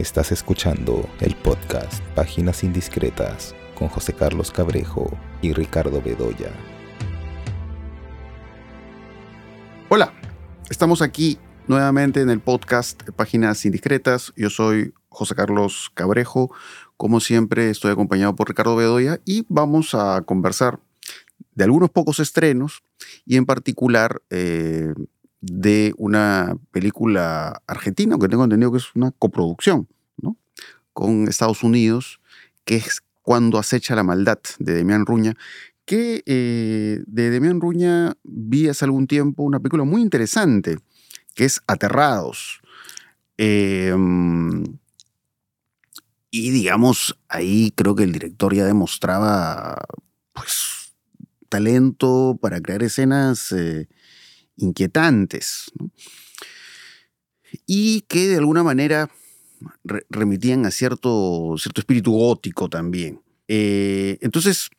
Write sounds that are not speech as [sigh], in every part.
Estás escuchando el podcast Páginas Indiscretas con José Carlos Cabrejo y Ricardo Bedoya. Hola, estamos aquí nuevamente en el podcast Páginas Indiscretas. Yo soy José Carlos Cabrejo. Como siempre, estoy acompañado por Ricardo Bedoya y vamos a conversar de algunos pocos estrenos y en particular eh, de una película argentina, que tengo entendido que es una coproducción ¿no? con Estados Unidos, que es Cuando acecha la maldad de Demián Ruña, que eh, de Demián Ruña vi hace algún tiempo una película muy interesante, que es Aterrados. Em, y digamos, ahí creo que el director ya demostraba, pues, talento para crear escenas eh, inquietantes y que de alguna manera remitían a cierto, cierto espíritu gótico también. Eh, entonces,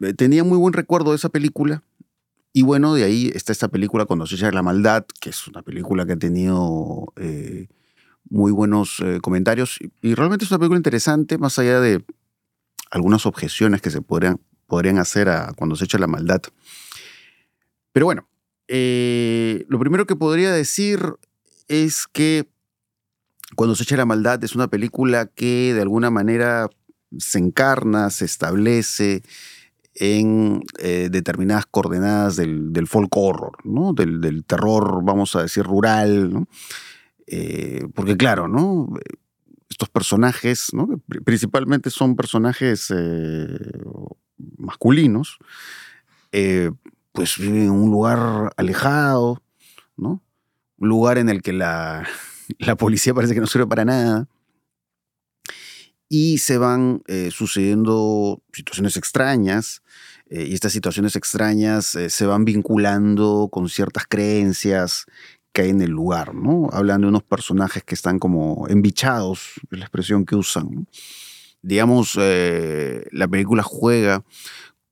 eh, tenía muy buen recuerdo de esa película. Y bueno, de ahí está esta película Cuando se echa la maldad, que es una película que ha tenido eh, muy buenos comentarios. Y, realmente es una película interesante, más allá de algunas objeciones que se podrían, podrían hacer a Cuando se echa la maldad. Pero bueno, eh, lo primero que podría decir es que Cuando se echa la maldad es una película que de alguna manera se encarna, se establece en eh, determinadas coordenadas del, folk horror, ¿no? Del, terror, vamos a decir, rural, eh, porque claro, ¿no? Estos personajes, principalmente son personajes masculinos, pues viven en un lugar alejado, ¿no? Un lugar en el que [laughs] la, policía parece que no sirve para nada. Y se van eh, sucediendo situaciones extrañas, eh, y estas situaciones extrañas eh, se van vinculando con ciertas creencias que hay en el lugar, ¿no? Hablan de unos personajes que están como embichados, es la expresión que usan. Digamos, la película juega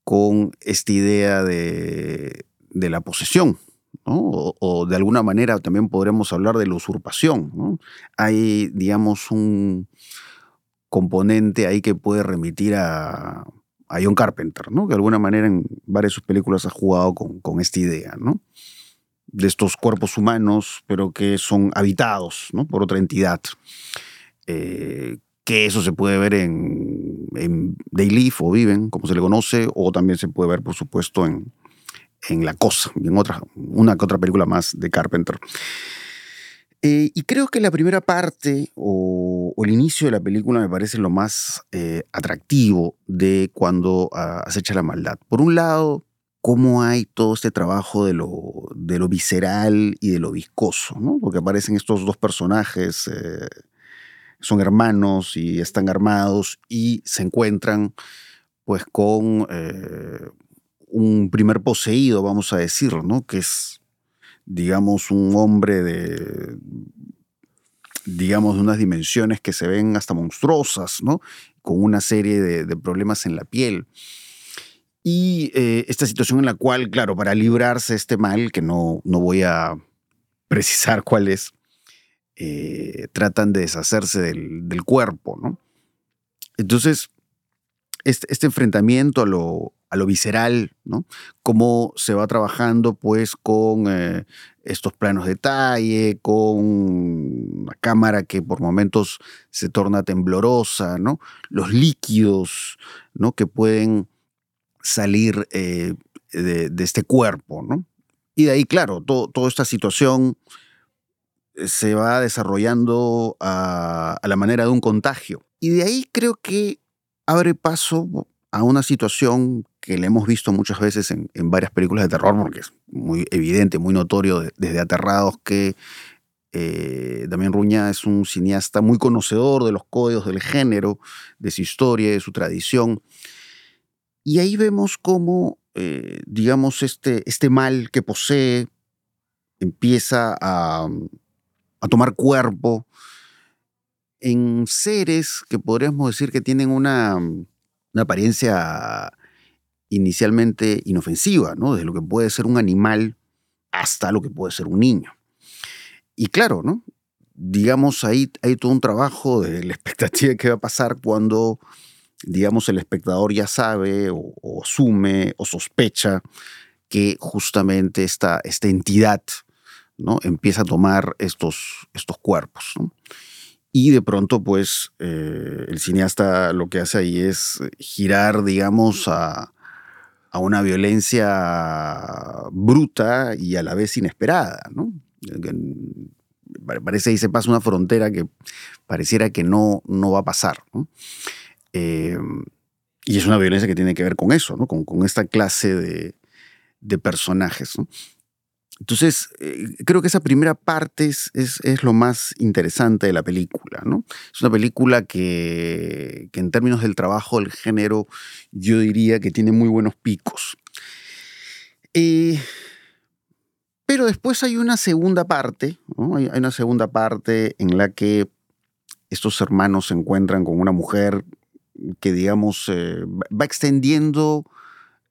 con esta idea de, la posesión, o, de alguna manera también podríamos hablar de la usurpación. Hay, digamos, un componente ahí que puede remitir a, John Carpenter, ¿no? que de alguna manera en varias de sus películas ha jugado con, esta idea. ¿no? de estos cuerpos humanos, pero que son habitados ¿no? por otra entidad. Eh, que eso se puede ver en, en Day o Viven, como se le conoce, o también se puede ver, por supuesto, en, en La Cosa, y en otra, una que otra película más de Carpenter. Eh, y creo que la primera parte o, el inicio de la película me parece lo más eh, atractivo de cuando uh, acecha la maldad. Por un lado, cómo hay todo este trabajo de lo, de lo visceral y de lo viscoso, ¿no? porque aparecen estos dos personajes. Eh, son hermanos y están armados y se encuentran pues con eh, un primer poseído, vamos a decir, ¿no? Que es, digamos, un hombre de, digamos, de unas dimensiones que se ven hasta monstruosas, ¿no? Con una serie de, problemas en la piel. Y eh, esta situación en la cual, claro, para librarse de este mal, que no, no voy a precisar [laughs] cuál es, eh, tratan de deshacerse del, cuerpo, ¿no? Entonces, este, este, enfrentamiento a lo, a lo visceral, ¿no? Cómo se va trabajando, pues, con eh, estos planos de detalle, con una cámara que por momentos se torna temblorosa, ¿no? Los líquidos, ¿no? Que pueden salir eh, de, este cuerpo, ¿no? Y de ahí, claro, toda esta situación se va desarrollando a, la manera de un contagio. Y de ahí creo que abre paso a una situación que le hemos visto muchas veces en, varias películas de terror, porque es muy evidente, muy notorio desde Aterrados que eh, Damián Ruña es un cineasta muy conocedor de los códigos del género, de su historia, de su tradición. Y ahí vemos cómo, eh, digamos, este, este mal que posee empieza a, a tomar cuerpo en seres que podríamos decir que tienen una, una apariencia inicialmente inofensiva, ¿no? Desde lo que puede ser un animal hasta lo que puede ser un niño. Y claro, ¿no? digamos, ahí hay todo un trabajo de la expectativa qué va a pasar cuando, digamos, el espectador ya sabe o, asume o sospecha que justamente esta, esta entidad ¿no? empieza a tomar estos, estos cuerpos. Y de pronto, pues, eh, el cineasta lo que hace ahí es girar, digamos, a, a una violencia bruta y a la vez inesperada, ¿no? Parece ahí se pasa una frontera que pareciera que no, no va a pasar. Eh, y es una violencia que tiene que ver con eso, ¿no? con, con esta clase de, de personajes. Entonces, eh, creo que esa primera parte es, es, lo más interesante de la película, ¿no? Es una película que, en términos del trabajo del género, yo diría que tiene muy buenos picos. Eh, pero después hay una segunda parte, hay, una segunda parte en la que estos hermanos se encuentran con una mujer que, digamos, eh, va extendiendo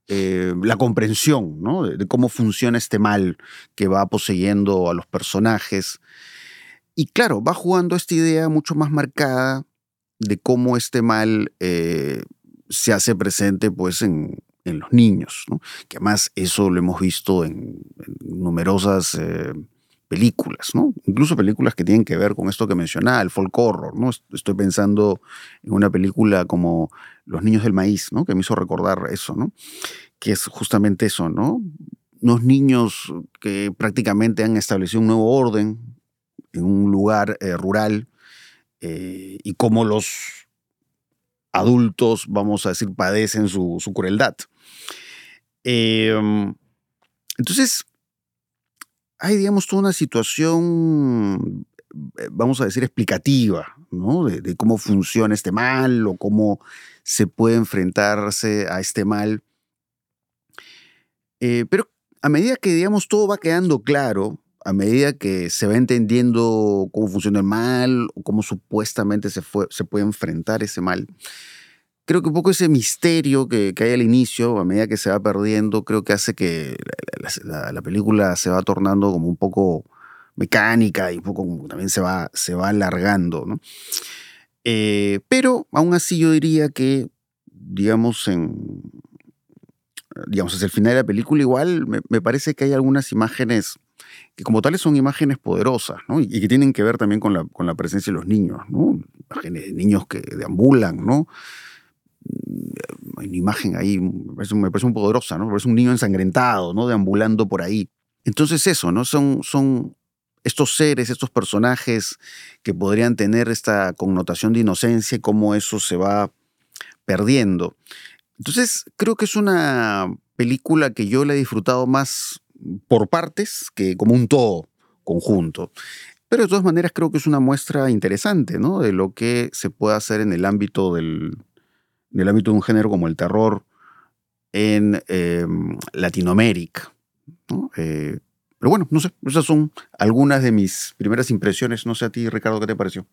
eh, la comprensión de, cómo funciona este mal que va poseyendo a los personajes. Y claro, va jugando esta idea mucho más marcada de cómo este mal eh, se hace presente pues, en, los niños, que además eso lo hemos visto en, numerosas eh, películas, ¿no? incluso películas que tienen que ver con esto que mencionaba, el folk horror. ¿no? Estoy pensando en una película como Los Niños del Maíz, ¿no? que me hizo recordar eso. ¿no? que es justamente eso, ¿no? Unos niños que prácticamente han establecido un nuevo orden en un lugar eh, rural eh, y cómo los adultos, vamos a decir, padecen su, crueldad. Em, entonces, hay, digamos, toda una situación, eh, vamos a decir, explicativa, ¿no? De, cómo funciona este mal o cómo se puede enfrentarse a este mal eh, pero a medida que, digamos, todo va quedando claro, a medida que se va entendiendo cómo funciona el mal o cómo supuestamente se puede enfrentar ese mal, creo que un poco ese misterio que, hay al inicio, a medida que se va perdiendo, creo que hace que la, película se va tornando como un poco mecánica y un poco también se va, se va alargando. ¿no? Eh, pero aún así yo diría que, digamos, en, digamos, hacia el final de la película, igual me, parece que hay algunas imágenes que como tales son imágenes poderosas, ¿no? Y, que tienen que ver también con la, con la presencia de los niños, ¿no? Imágenes de niños que deambulan, ¿no? Hay una imagen ahí, me parece, parece muy poderosa, ¿no? Parece un niño ensangrentado, ¿no? Deambulando por ahí. Entonces eso, ¿no? Son, son estos seres, estos personajes que podrían tener esta connotación de inocencia y cómo eso se va perdiendo. Entonces, creo que es una película que yo la he disfrutado más por partes que como un todo conjunto. Pero de todas maneras creo que es una muestra interesante, ¿no? De lo que se puede hacer en el ámbito del, ámbito de un género como el terror en em, Latinoamérica. Eh, pero bueno, no sé, esas son algunas de mis primeras impresiones. No sé a ti, Ricardo, ¿qué te pareció?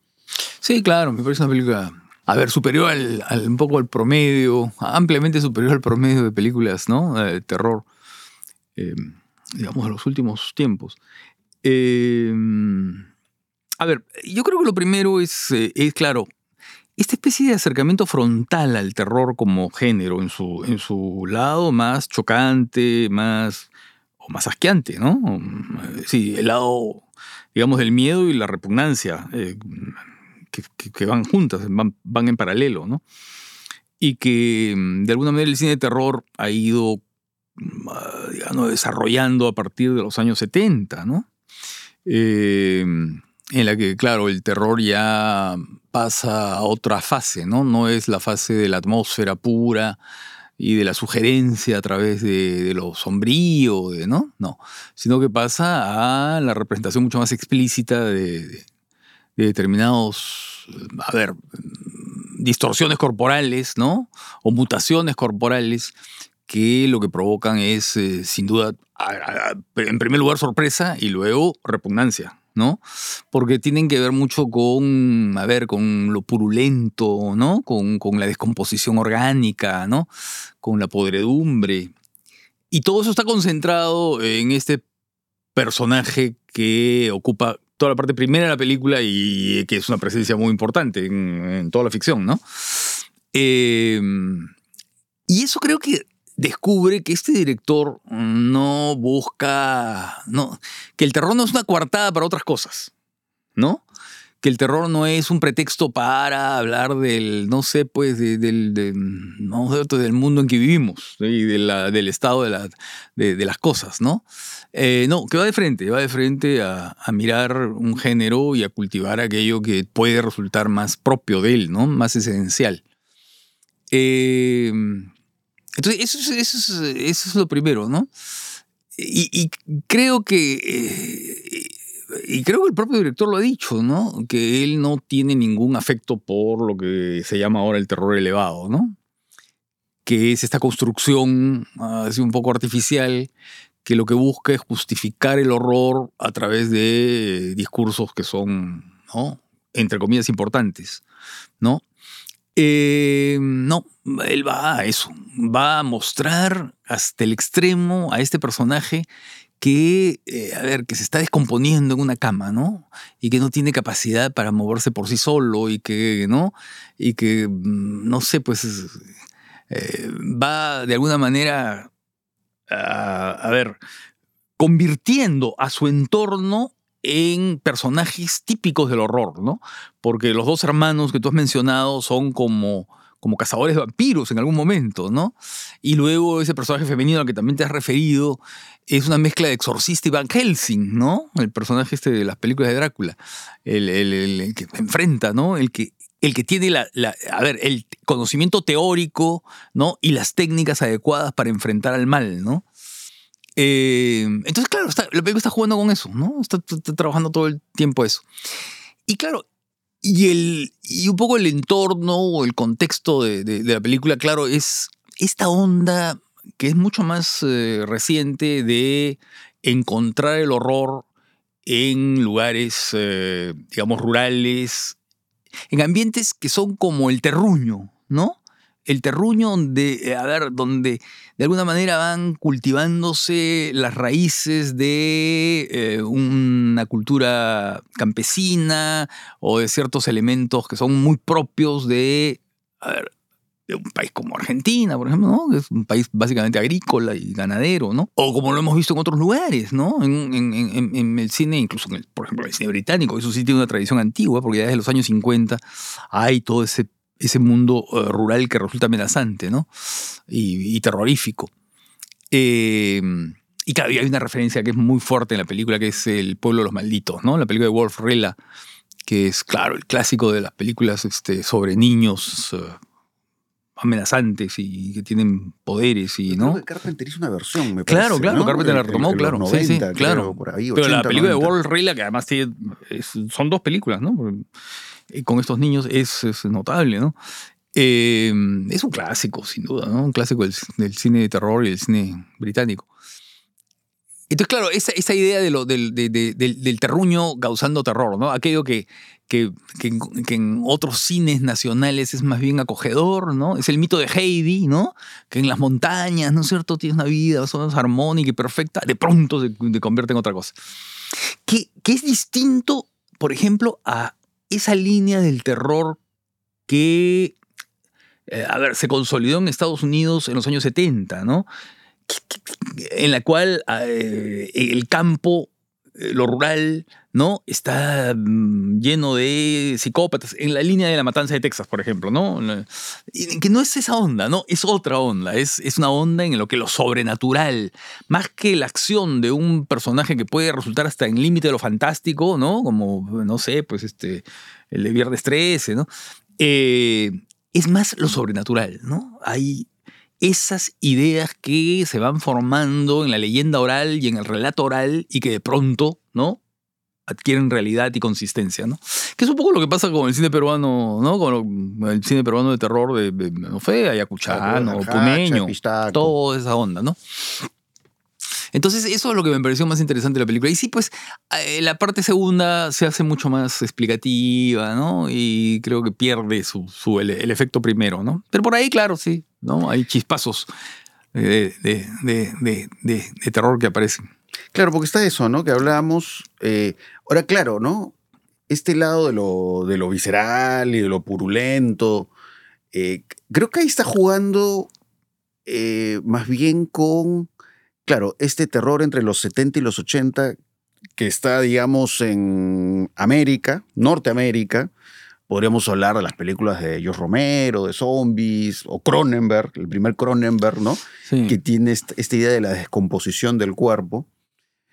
Sí, claro, me parece una película a ver, superior al, un poco al promedio, ampliamente superior al promedio de películas, ¿no? De terror, eh, digamos, de los últimos tiempos. Eh, a ver, yo creo que lo primero es, eh, es, claro, esta especie de acercamiento frontal al terror como género, en su, en su lado más chocante, más, o más asqueante, ¿no? Sí, el lado, digamos, del miedo y la repugnancia que, van juntas, van, en paralelo, ¿no? Y que de alguna manera el cine de terror ha ido, digamos, desarrollando a partir de los años 70, ¿no? Eh, en la que, claro, el terror ya pasa a otra fase, ¿no? No es la fase de la atmósfera pura y de la sugerencia a través de, lo sombrío, ¿no? No, sino que pasa a la representación mucho más explícita de, de determinados, a ver, distorsiones corporales, ¿no? O mutaciones corporales que lo que provocan es, eh, sin duda, en primer lugar sorpresa y luego repugnancia, ¿no? Porque tienen que ver mucho con, a ver, con lo purulento, ¿no? Con, con la descomposición orgánica, ¿no? Con la podredumbre. Y todo eso está concentrado en este personaje que ocupa toda la parte primera de la película y que es una presencia muy importante en, toda la ficción, ¿no? Eh, y eso creo que descubre que este director no busca, no, que el terror no es una coartada para otras cosas, ¿no? Que el terror no es un pretexto para hablar del, no sé, pues, de- del, de- no del mundo en que vivimos y de la- del estado de las cosas, ¿no? Eh, no, que va de frente, va de frente a, a mirar un género y a cultivar aquello que puede resultar más propio de él, ¿no? Más esencial. Eh, entonces, eso es, eso, es, lo primero, ¿no? Y, creo que. eh, y creo que el propio director lo ha dicho, ¿no? Que él no tiene ningún afecto por lo que se llama ahora el terror elevado, ¿no? Que es esta construcción así un poco artificial que lo que busca es justificar el horror a través de discursos que son, ¿no? Entre comillas, importantes, ¿no? Eh, no, él va a eso, va a mostrar hasta el extremo a este personaje que, eh, a ver, que se está descomponiendo en una cama, ¿no? Y que no tiene capacidad para moverse por sí solo y que, ¿no? Y que, mm, no sé, pues, eh, va de alguna manera, a, a ver, convirtiendo a su entorno en personajes típicos del horror, ¿no? Porque los dos hermanos que tú has mencionado son como, como cazadores de vampiros en algún momento, ¿no? Y luego ese personaje femenino al que también te has referido es una mezcla de exorcista y Van Helsing, ¿no? El personaje este de las películas de Drácula, el, el- que enfrenta, ¿no? El que, el que tiene la- a ver, el conocimiento teórico, ¿no? Y las técnicas adecuadas para enfrentar al mal, ¿no? Eh, entonces, claro, la película está jugando con eso, ¿no? Está, trabajando todo el tiempo eso. Y claro, y, el, y un poco el entorno o el contexto de la película, claro, es esta onda que es mucho más eh, reciente de encontrar el horror en lugares, eh, digamos, rurales, en ambientes que son como el terruño, ¿no? El terruño donde, eh, a ver, donde de alguna manera van cultivándose las raíces de eh, una cultura campesina o de ciertos elementos que son muy propios de, a ver, de un país como Argentina, por ejemplo, ¿no? Que es un país básicamente agrícola y ganadero, ¿no? O como lo hemos visto en otros lugares, ¿no? En, en- el cine, incluso, en el- por ejemplo, el cine británico, eso sí tiene una tradición antigua, porque ya desde los años 50 hay todo ese, ese mundo eh, rural que resulta amenazante, ¿no? Y, y terrorífico. Eh, y claro, y hay una referencia que es muy fuerte en la película, que es El pueblo de los malditos, ¿no? La película de Wolf Rella, que es, claro, el clásico de las películas este, sobre niños eh, amenazantes y que tienen poderes y, Creo ¿no? que Carpenter hizo una versión, me Claro, parece, claro, ¿no? Carpenter la retomó, claro, sí, sí, 90, claro. creo, por ahí, Pero la 80, película de 90. Wolf Rilla, que además tiene, es- son dos películas, ¿no? Eh, Con estos niños es, notable, ¿no? Eh, es un clásico, sin duda, ¿no? Un clásico del, cine de terror y del cine británico. Entonces, claro, esa, esa idea de del, de- de- del, del terruño causando terror, ¿no? Aquello que, que, que en, otros cines nacionales es más bien acogedor, ¿no? Es el mito de Heidi, ¿no? Que en las montañas, ¿no es cierto? Tienes una vida más o menos y perfecta, de pronto se, se convierte en otra cosa. Que, que es distinto, por ejemplo, a esa línea del terror que, eh, a ver, se consolidó en Estados Unidos en los años 70, ¿no? En la cual eh, el campo, eh, lo rural, ¿no? Está mm, lleno de psicópatas, en la línea de la matanza de Texas, por ejemplo, ¿no? Que no es esa onda, ¿no? Es otra onda, es, es una onda en lo que lo sobrenatural, más que la acción de un personaje que puede resultar hasta en límite de lo fantástico, ¿no? Como, no sé, pues este, el de Viernes 13, ¿no? Eh, es más lo sobrenatural, ¿no? Hay esas ideas que se van formando en la leyenda oral y en el relato oral y que de pronto, ¿no? Adquieren realidad y consistencia, ¿no? Que es un poco lo que pasa con el cine peruano, ¿no? Con lo- el cine peruano de terror de, de- no sé, ayacuchano, Arjacha, puneño, toda esa onda, ¿no? Entonces, eso es lo que me pareció más interesante de la película. Y sí, pues, eh, la parte segunda se hace mucho más explicativa, ¿no? Y creo que pierde su, su- el, el efecto primero, ¿no? Pero por ahí, claro, sí, ¿no? Hay chispazos de- de- de- de- de terror que aparecen. Claro, porque está eso, ¿no? Que hablábamos. eh, ahora, claro, ¿no? Este lado de lo, de lo visceral y de lo purulento. eh, creo que ahí está jugando eh, más bien con. Claro, este terror entre los 70 y los 80 que está, digamos, en América, Norteamérica. Podríamos hablar de las películas de George Romero, de zombies, o Cronenberg, el primer Cronenberg, ¿no? Sí. que tiene est- esta idea de la descomposición del cuerpo,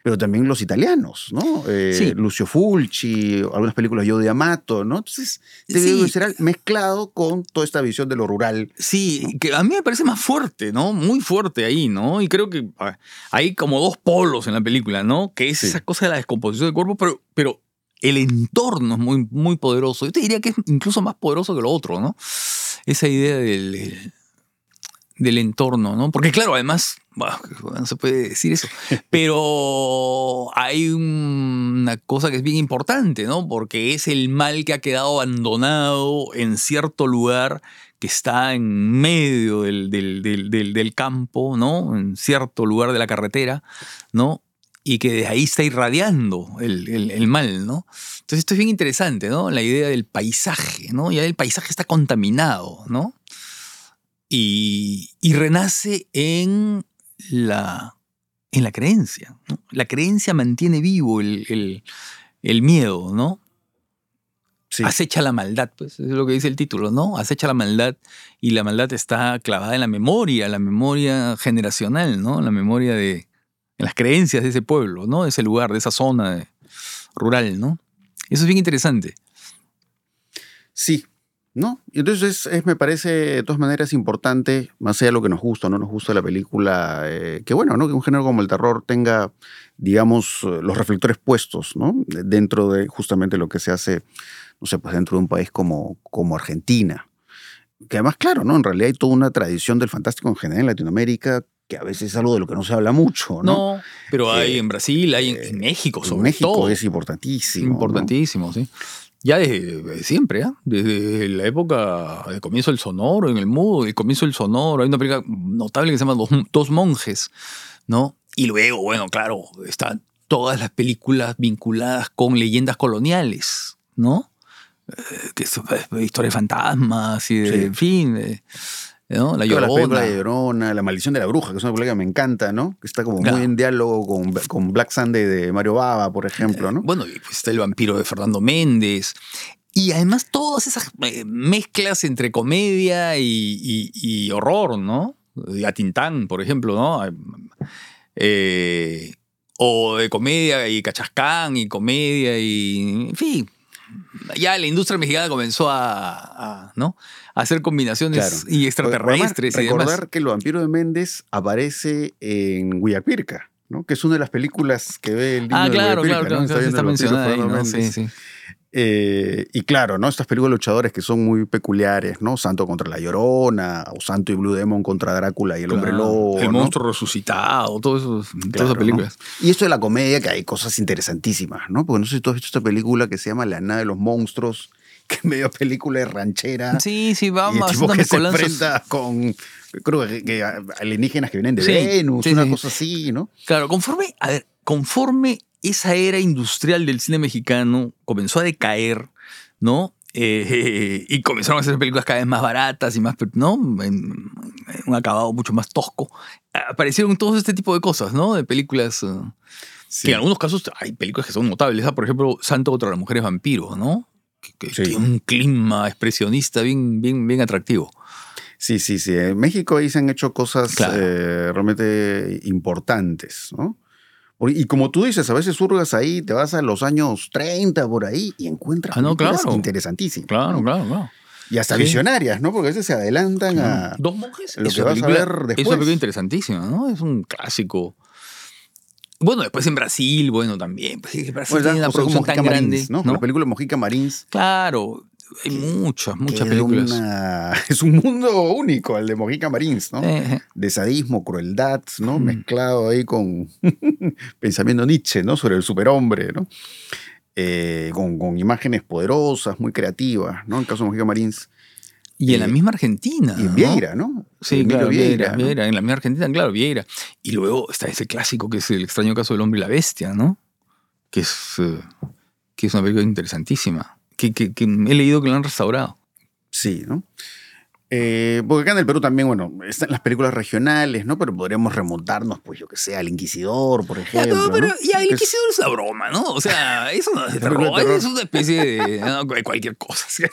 pero también los italianos, ¿no? Eh, Sí. Lucio Fulci, algunas películas yo de Amato, ¿no? Entonces, este Sí. visceral mezclado con toda esta visión de lo rural. Sí, que a mí me parece más fuerte, ¿no? Muy fuerte ahí, ¿no? Y creo que ah, hay como dos polos en la película, ¿no? Que es Sí. esa cosa de la descomposición del cuerpo, pero, pero el entorno es muy, muy poderoso. Yo te diría que es incluso más poderoso que lo otro, ¿no? Esa idea del, del- del entorno, ¿no? Porque claro, además, bueno, no se puede decir eso, [laughs] pero hay una cosa que es bien importante, ¿no? Porque es el mal que ha quedado abandonado en cierto lugar que está en medio del, del- del- campo, ¿no? En cierto lugar de la carretera, ¿no? Y que desde ahí está irradiando el, el- el mal, ¿no? Entonces esto es bien interesante, ¿no? La idea del paisaje, ¿no? Ya el paisaje está contaminado, ¿no? Y, y renace en la, en la creencia, ¿no? La creencia mantiene vivo el, el- el miedo, ¿no? Sí. Acecha la maldad, pues es lo que dice el título, ¿no? Acecha la maldad y la maldad está clavada en la memoria, la memoria generacional, ¿no? La memoria de en las creencias de ese pueblo, ¿no? De ese lugar, de esa zona rural, ¿no? Eso es bien interesante. Sí, ¿no? Y entonces es, me parece de todas maneras importante, más allá de lo que nos gusta o no nos gusta la película, eh, que bueno, ¿no? Que un género como el terror tenga, digamos, los reflectores puestos, ¿no? De- Dentro de justamente lo que se hace, no sé, pues dentro de un país como, como Argentina. Que además, claro, ¿no? En realidad hay toda una tradición del fantástico en general en Latinoamérica, que a veces es algo de lo que no se habla mucho, ¿no? No, pero hay Eh, en Brasil, hay en, eh, en México, En sobre México todo. es importantísimo. ¿no? Importantísimo, sí. Ya desde, desde siempre, ¿ah? Desde la época del comienzo del sonoro, en el mudo, el comienzo del sonoro. Hay una película notable que se llama Dos, Dos monjes, ¿no? Y luego, bueno, claro, están todas las películas vinculadas con leyendas coloniales, ¿no? Eh, que es eh, historia de fantasmas y de, Sí. en fin, de- ¿no? La Todas las Llorona. de Llorona, La Maldición de la Bruja, que es una película que me encanta, ¿no? Que está como Claro. muy en diálogo con, con Black Sunday de Mario Baba, por ejemplo, ¿no? Bueno, y pues está el vampiro de Fernando Méndez. Y además todas esas eh, mezclas entre comedia y, y- y horror, ¿no? A Tintán, por ejemplo, ¿no? Eh, o de comedia y cachascán y comedia y... En fin. Ya la industria mexicana comenzó a, a, ¿no? a hacer combinaciones Claro. y extraterrestres y demás. recordar que el vampiro de Méndez aparece en Guayapirca, ¿no? Que es una de las películas que ve el niño Ah, de claro, claro, ¿no? claro, viendo está mencionada ahí, ¿no? Sí, sí. Eh, y claro, ¿no? Estas películas de luchadores que son muy peculiares, ¿no? Santo contra la Llorona, o Santo y Blue Demon contra Drácula y el Hombre. Lobo. El ¿no? monstruo resucitado, todo eso, todas esas ¿no? películas. Y esto de la comedia, que hay cosas interesantísimas, ¿no? Porque no sé si tú has visto esta película que se llama La Nada de los Monstruos, [laughs] que es medio película de ranchera. Sí, sí, tipo haciendo que se enfrenta con, creo que, que alienígenas que vienen de Sí, Venus, sí, una sí. cosa así, ¿no? Claro, conforme, a ver, conforme esa era industrial del cine mexicano comenzó a decaer, ¿no? Eh, [laughs] y comenzaron a hacer películas cada vez más baratas y más, ¿no? En, en un acabado mucho más tosco. Aparecieron todos este tipo de cosas, ¿no? De películas eh, Sí. que en algunos casos hay películas que son notables. ¿ah? Por ejemplo, Santo contra las mujeres vampiro, ¿no? Que, que Sí. tiene un clima expresionista bien, bien, bien atractivo. Sí, sí, sí. En México ahí se han hecho cosas Claro. eh, realmente importantes, ¿no? Y como tú dices, a veces surgas ahí, te vas a los años 30 por ahí y encuentras Ah, no, claro. interesantísimas. Claro, ¿no? claro, claro. Y hasta visionarias, ¿no? Porque a veces se adelantan a... Dos monjes. lo es que vas a ver Es después. una película interesantísima, ¿no? Es un clásico. Bueno, después en Brasil, bueno, también. Pues, es Brasil Bueno, tiene una producción Mojica tan grande. Marins, ¿no? ¿no? La película Mojica Marins. Claro, hay muchas, muchas películas. una- [laughs] es un mundo único, el de Mojica Marins, ¿no? Eh, de sadismo, crueldad, ¿no? Mm. Mezclado ahí con [laughs] pensamiento Nietzsche, ¿no? Sobre el superhombre, ¿no? Eh, con, con imágenes poderosas, muy creativas, ¿no? En el caso de Mojica Marins. Y en la Eh, misma Argentina. Y en. Vieira, ¿no? Sí, Emilio claro, Vieira, ¿no? Vieira, en la misma Argentina, claro, Vieira. Y luego está ese clásico que es el extraño caso del hombre y la bestia, ¿no? Que es, eh, que es una película interesantísima. Que, que- que he leído que lo han restaurado. Sí, ¿no? Eh, porque acá en el Perú también, bueno, están las películas regionales, ¿no? Pero podríamos remontarnos, pues yo que sé, al Inquisidor, por [laughs] Ya, ejemplo. no, pero ¿no? ya, el Que es- Inquisidor es una broma, ¿no? O sea, [laughs] eso no es terror, terror. es una especie de, [laughs] no, cualquier cosa. ¿sí?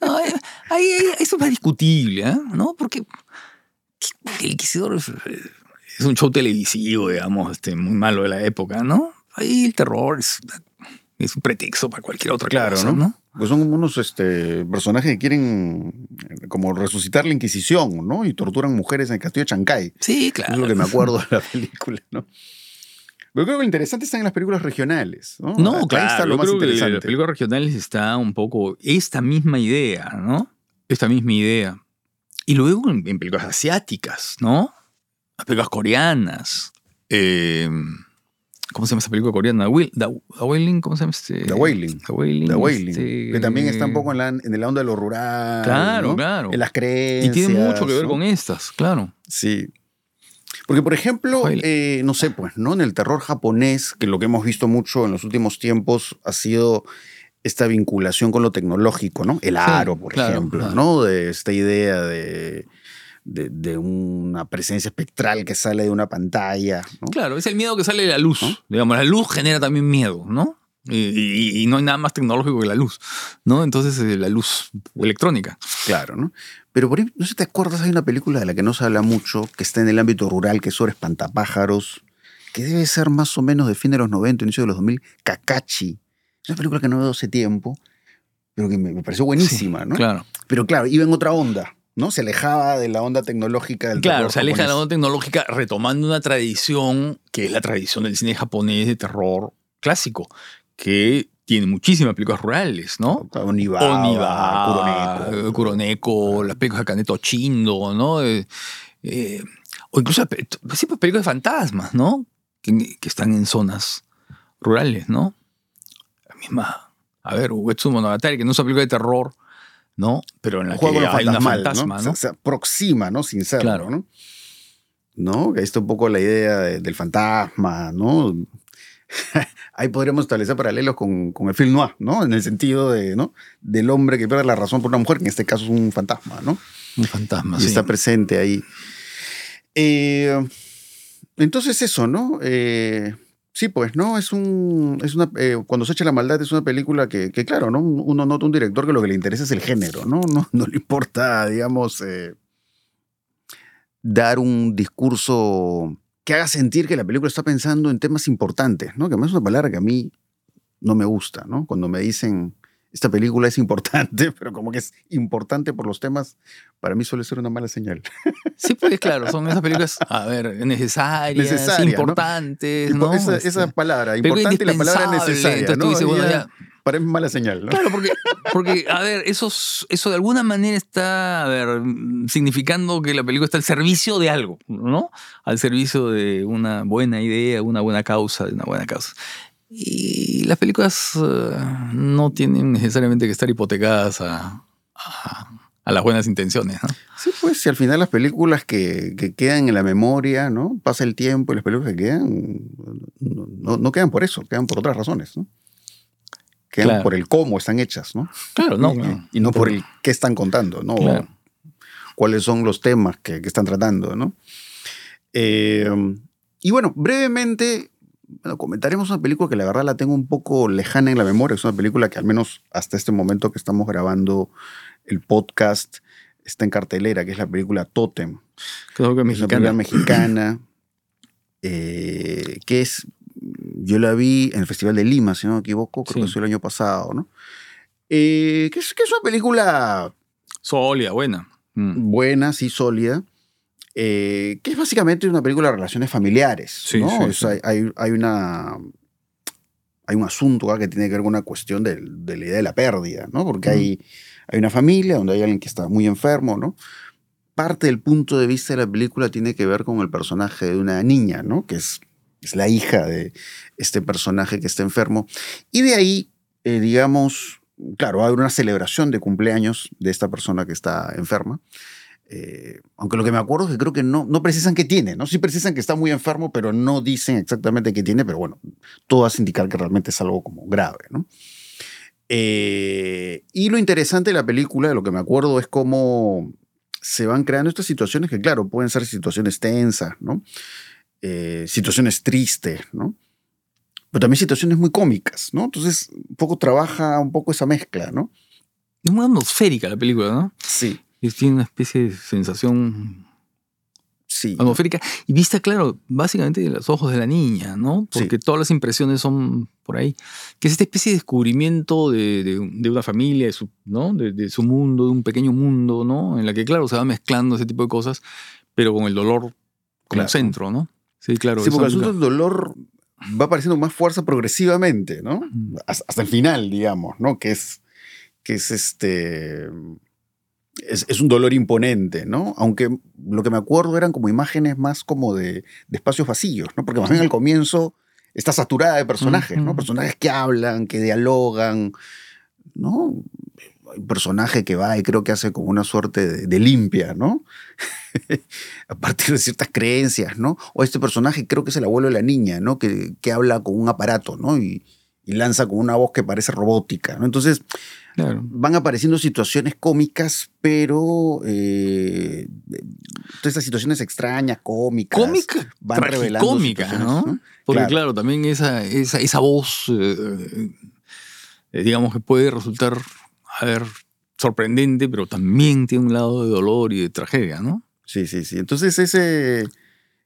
No, eh, ahí, ahí- eso es más discutible, ¿eh? ¿no? Porque el Inquisidor es, es un show televisivo, digamos, este, muy malo de la época, ¿no? Ahí el terror es, es un pretexto para cualquier otra Claro, cosa, ¿no? ¿no? Pues son unos este, personajes que quieren eh, como resucitar la Inquisición, ¿no? Y torturan mujeres en el castillo de Chancay. Sí, claro. Es lo que me acuerdo de la [laughs] película, ¿no? Pero creo que lo interesante está en las películas regionales, ¿no? No, Ahí claro, está lo yo más creo que interesante. las películas regionales está un poco esta misma idea, ¿no? Esta misma idea. Y luego en, en películas asiáticas, ¿no? Las películas coreanas. eh, ¿Cómo se llama esa película coreana? The, The Wailing, ¿cómo se llama este? The Wailing. The Wailing. The Wailing, este, que también está un poco en, la, en el onda de lo rural. Claro, ¿no? claro. En las creencias. Y tiene mucho que ver ¿no? con estas, claro. Sí. Porque, por ejemplo, eh, no sé, pues, ¿no? En el terror japonés, que lo que hemos visto mucho en los últimos tiempos ha sido esta vinculación con lo tecnológico, ¿no? El aro, por claro, ejemplo, claro. ¿no? De esta idea de, de, de una presencia espectral que sale de una pantalla, ¿no? Claro, es el miedo que sale de la luz. ¿No? Digamos, la luz genera también miedo, ¿no? Y, y- y no hay nada más tecnológico que la luz, ¿no? Entonces, eh, la luz electrónica. Claro, ¿no? Pero por ahí, no sé si te acuerdas, hay una película de la que no se habla mucho, que está en el ámbito rural, que es sobre espantapájaros, que debe ser más o menos de fin de los 90, inicio de los 2000, Kakachi. Es una película que no veo hace tiempo, pero que me, me pareció buenísima, ¿no? Claro. Pero claro, iba en otra onda, ¿no? Se alejaba de la onda tecnológica del Claro, terror se aleja de la onda tecnológica retomando una tradición que es la tradición del cine japonés de terror clásico, que tiene muchísimas películas rurales, ¿no? Onibaba, Oniba, Kuroneko. Kuroneko, las películas de Kaneto Chindo, ¿no? Eh, eh, o incluso pues, películas de fantasmas, ¿no? Que, que están en zonas rurales, ¿no? La misma, a ver, Uetsu Monogatari, que no es una película de terror, ¿no? Pero en la que una fantasmal, fantasma, ¿no? ¿no? Se, se aproxima, ¿no? Sin serlo, Claro. ¿no? ¿No? Que ahí está un poco la idea de- del fantasma, ¿no? [laughs] Ahí podríamos establecer paralelos con, con el film noir, ¿no? En el sentido de, ¿no? Del hombre que pierde la razón por una mujer, que en este caso es un fantasma, ¿no? Un fantasma, y sí. está presente ahí. Eh, entonces eso, ¿no? Eh, sí, pues, ¿no? Es un... Es una, eh, cuando se echa la maldad es una película que, claro, ¿no? Uno nota un director que lo que le interesa es el género, ¿no? No, no le importa, digamos, eh, dar un discurso que haga sentir que la película está pensando en temas importantes, ¿no? Que además es una palabra que a mí no me gusta, ¿no? Cuando me dicen, esta película es importante, [laughs] pero como que es importante por los temas, para mí suele ser una mala señal. Sí, pues [laughs] claro, son esas películas, a ver, necesarias, Necesaria, ¿no? importantes, por ¿no? esa, Este, esa palabra, importante y la palabra necesaria, entonces tú ¿no? dices, Y bueno, ya ya, Para mí es mala señal, ¿no? Claro, porque, porque a ver, eso, es- eso de alguna manera está, a ver, significando que la película está al servicio de algo, ¿no? Al servicio de una buena idea, una buena causa, de una buena causa. Y las películas eh, no tienen necesariamente que estar hipotecadas a, a- a las buenas intenciones, ¿no? Sí, pues, si al final las películas que, que quedan en la memoria, ¿no? Pasa el tiempo y las películas que quedan no, no- quedan por eso, quedan por otras razones, ¿no? Quedan Claro. por el cómo están hechas, ¿no? Claro, no. y, no. y no por el qué están contando, ¿no? Claro. Cuáles son los temas que, que están tratando, ¿no? Eh, y bueno, brevemente, bueno, comentaremos una película que la verdad la tengo un poco lejana en la memoria. Es una película que al menos hasta este momento que estamos grabando el podcast está en cartelera, que es la película Totem. Creo que Es una película mexicana. mexicana, eh, que es, yo la vi en el Festival de Lima, si no me equivoco, creo Sí. que fue el año pasado, ¿no? Eh, que, es, que es una película Sólida, buena. Mm. buena, sí, sólida, eh, que es básicamente una película de relaciones familiares, Sí, ¿no? sí, O sea, sí. hay, hay una... Hay un asunto acá que tiene que ver con una cuestión de, la idea de la pérdida, ¿no? Porque hay, hay una familia donde hay alguien que está muy enfermo, ¿no? Parte del punto de vista de la película tiene que ver con el personaje de una niña, ¿no? Que es, es la hija de este personaje que está enfermo. Y de ahí, eh, digamos, claro, va a haber una celebración de cumpleaños de esta persona que está enferma. Eh, aunque lo que me acuerdo es que creo que no, no precisan que tiene, ¿no? Sí precisan que está muy enfermo, pero no dicen exactamente qué tiene, pero bueno, todo hace indicar que realmente es algo como grave, ¿no? Eh, y lo interesante de la película, de lo que me acuerdo, es cómo se van creando estas situaciones que, claro, pueden ser situaciones tensas, ¿no? Eh, situaciones tristes, ¿no? Pero también situaciones muy cómicas, ¿no? Entonces, un poco trabaja un poco esa mezcla, ¿no? Es muy atmosférica la película, ¿no? Sí. Y tiene una especie de sensación Sí. atmosférica. Y vista, claro, básicamente de los ojos de la niña, ¿no? Porque todas las impresiones son por ahí. Que es esta especie de descubrimiento de, de- de una familia, de su, ¿no? De, de su mundo, de un pequeño mundo, ¿no? En la que, claro, se va mezclando ese tipo de cosas, pero con el dolor como Claro. centro, ¿no? Sí, claro. sí, porque el asunto del dolor va apareciendo más fuerza progresivamente, ¿no? Hasta el final, digamos, ¿no? Que es, que es este... Es, es un dolor imponente, ¿no? Aunque lo que me acuerdo eran como imágenes más como de, de espacios vacíos, ¿no? Porque más bien al comienzo está saturada de personajes, ¿no? Personajes que hablan, que dialogan, ¿no? Hay un personaje que va y creo que hace como una suerte de, de limpia, ¿no? [laughs] a partir de ciertas creencias, ¿no? O este personaje creo que es el abuelo de la niña, ¿no? Que, que habla con un aparato, ¿no? Y, y lanza con una voz que parece robótica, ¿no? Entonces Claro. van apareciendo situaciones cómicas, pero eh, todas estas situaciones extrañas, cómicas, Cómica, van revelando situaciones, ¿no? ¿no? Porque Claro. claro, también esa, esa, esa voz, eh, eh, digamos que puede resultar, a ver, sorprendente, pero también tiene un lado de dolor y de tragedia, ¿no? Sí, sí, sí. Entonces ese,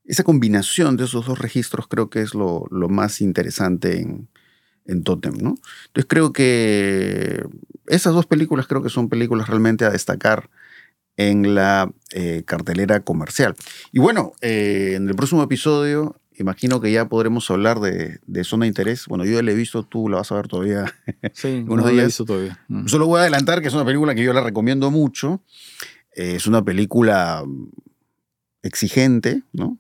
esa combinación de esos dos registros creo que es lo, lo más interesante en, en Totem, ¿no? Entonces creo que esas dos películas creo que son películas realmente a destacar en la eh, cartelera comercial. Y bueno, eh, en el próximo episodio imagino que ya podremos hablar de, de Zona de Interés. Bueno, yo ya la he visto, tú la vas a ver todavía. [laughs] Sí, [laughs] Unos no la he visto todavía. Mm. Solo voy a adelantar que es una película que yo la recomiendo mucho. Eh, es una película mm, exigente, ¿no?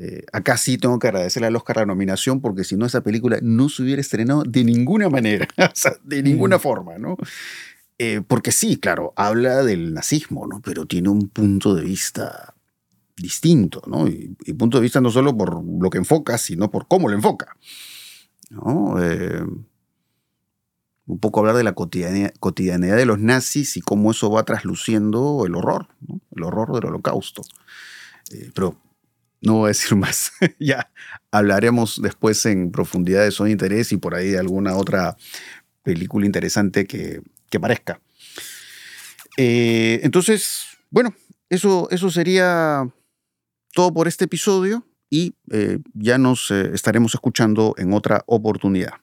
Eh, acá sí tengo que agradecerle al Oscar la nominación porque si no esa película no se hubiera estrenado de ninguna manera, [laughs] o sea, de ninguna Mm. forma, ¿no? Eh, porque sí, claro, habla del nazismo, ¿no? Pero tiene un punto de vista distinto, ¿no? Y, y punto de vista no solo por lo que enfoca, sino por cómo lo enfoca, ¿no? Eh, un poco hablar de la cotidianidad, cotidianidad de los nazis y cómo eso va trasluciendo el horror, ¿no? el horror del holocausto. Pero no voy a decir [laughs] más. ya hablaremos después en profundidad de Son Interés y por ahí de alguna otra película interesante que, que parezca. Eh, entonces, bueno, eso, eso sería todo por este episodio y eh, ya nos eh, estaremos escuchando en otra oportunidad.